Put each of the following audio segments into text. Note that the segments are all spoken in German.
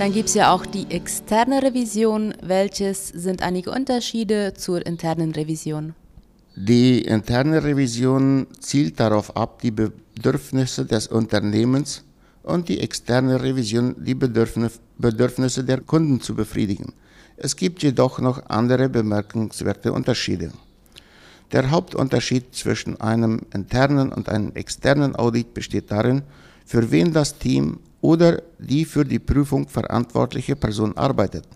Dann gibt es ja auch die externe Revision. Welches sind einige Unterschiede zur internen Revision? Die interne Revision zielt darauf ab, die Bedürfnisse des Unternehmens und die externe Revision die Bedürfnisse der Kunden zu befriedigen. Es gibt jedoch noch andere bemerkenswerte Unterschiede. Der Hauptunterschied zwischen einem internen und einem externen Audit besteht darin, für wen das Team oder die für die Prüfung verantwortliche Person arbeitet.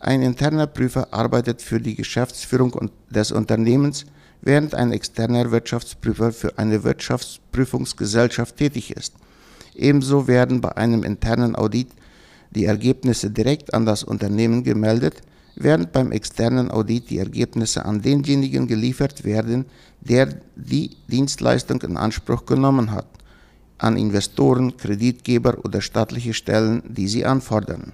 Ein interner Prüfer arbeitet für die Geschäftsführung des Unternehmens, während ein externer Wirtschaftsprüfer für eine Wirtschaftsprüfungsgesellschaft tätig ist. Ebenso werden bei einem internen Audit die Ergebnisse direkt an das Unternehmen gemeldet, während beim externen Audit die Ergebnisse an denjenigen geliefert werden, der die Dienstleistung in Anspruch genommen hat, an Investoren, Kreditgeber oder staatliche Stellen, die sie anfordern.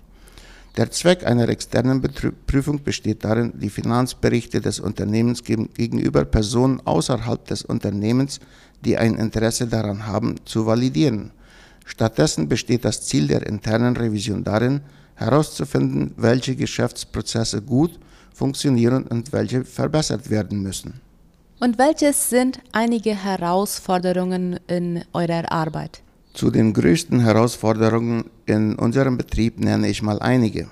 Der Zweck einer externen Prüfung besteht darin, die Finanzberichte des Unternehmens gegenüber Personen außerhalb des Unternehmens, die ein Interesse daran haben, zu validieren. Stattdessen besteht das Ziel der internen Revision darin, herauszufinden, welche Geschäftsprozesse gut funktionieren und welche verbessert werden müssen. Und welches sind einige Herausforderungen in eurer Arbeit? Zu den größten Herausforderungen in unserem Betrieb nenne ich mal einige.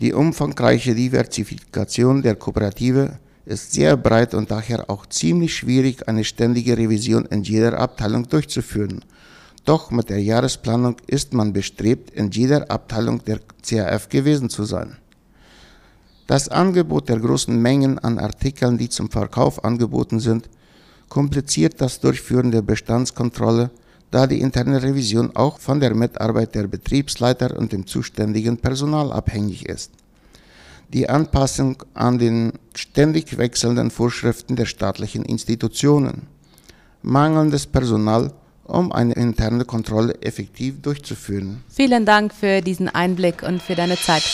Die umfangreiche Diversifikation der Kooperative ist sehr breit und daher auch ziemlich schwierig, eine ständige Revision in jeder Abteilung durchzuführen. Doch mit der Jahresplanung ist man bestrebt, in jeder Abteilung der CAF gewesen zu sein. Das Angebot der großen Mengen an Artikeln, die zum Verkauf angeboten sind, kompliziert das Durchführen der Bestandskontrolle da die interne Revision auch von der Mitarbeit der Betriebsleiter und dem zuständigen Personal abhängig ist. Die Anpassung an den ständig wechselnden Vorschriften der staatlichen Institutionen, mangelndes Personal, um eine interne Kontrolle effektiv durchzuführen. Vielen Dank für diesen Einblick und für deine Zeit.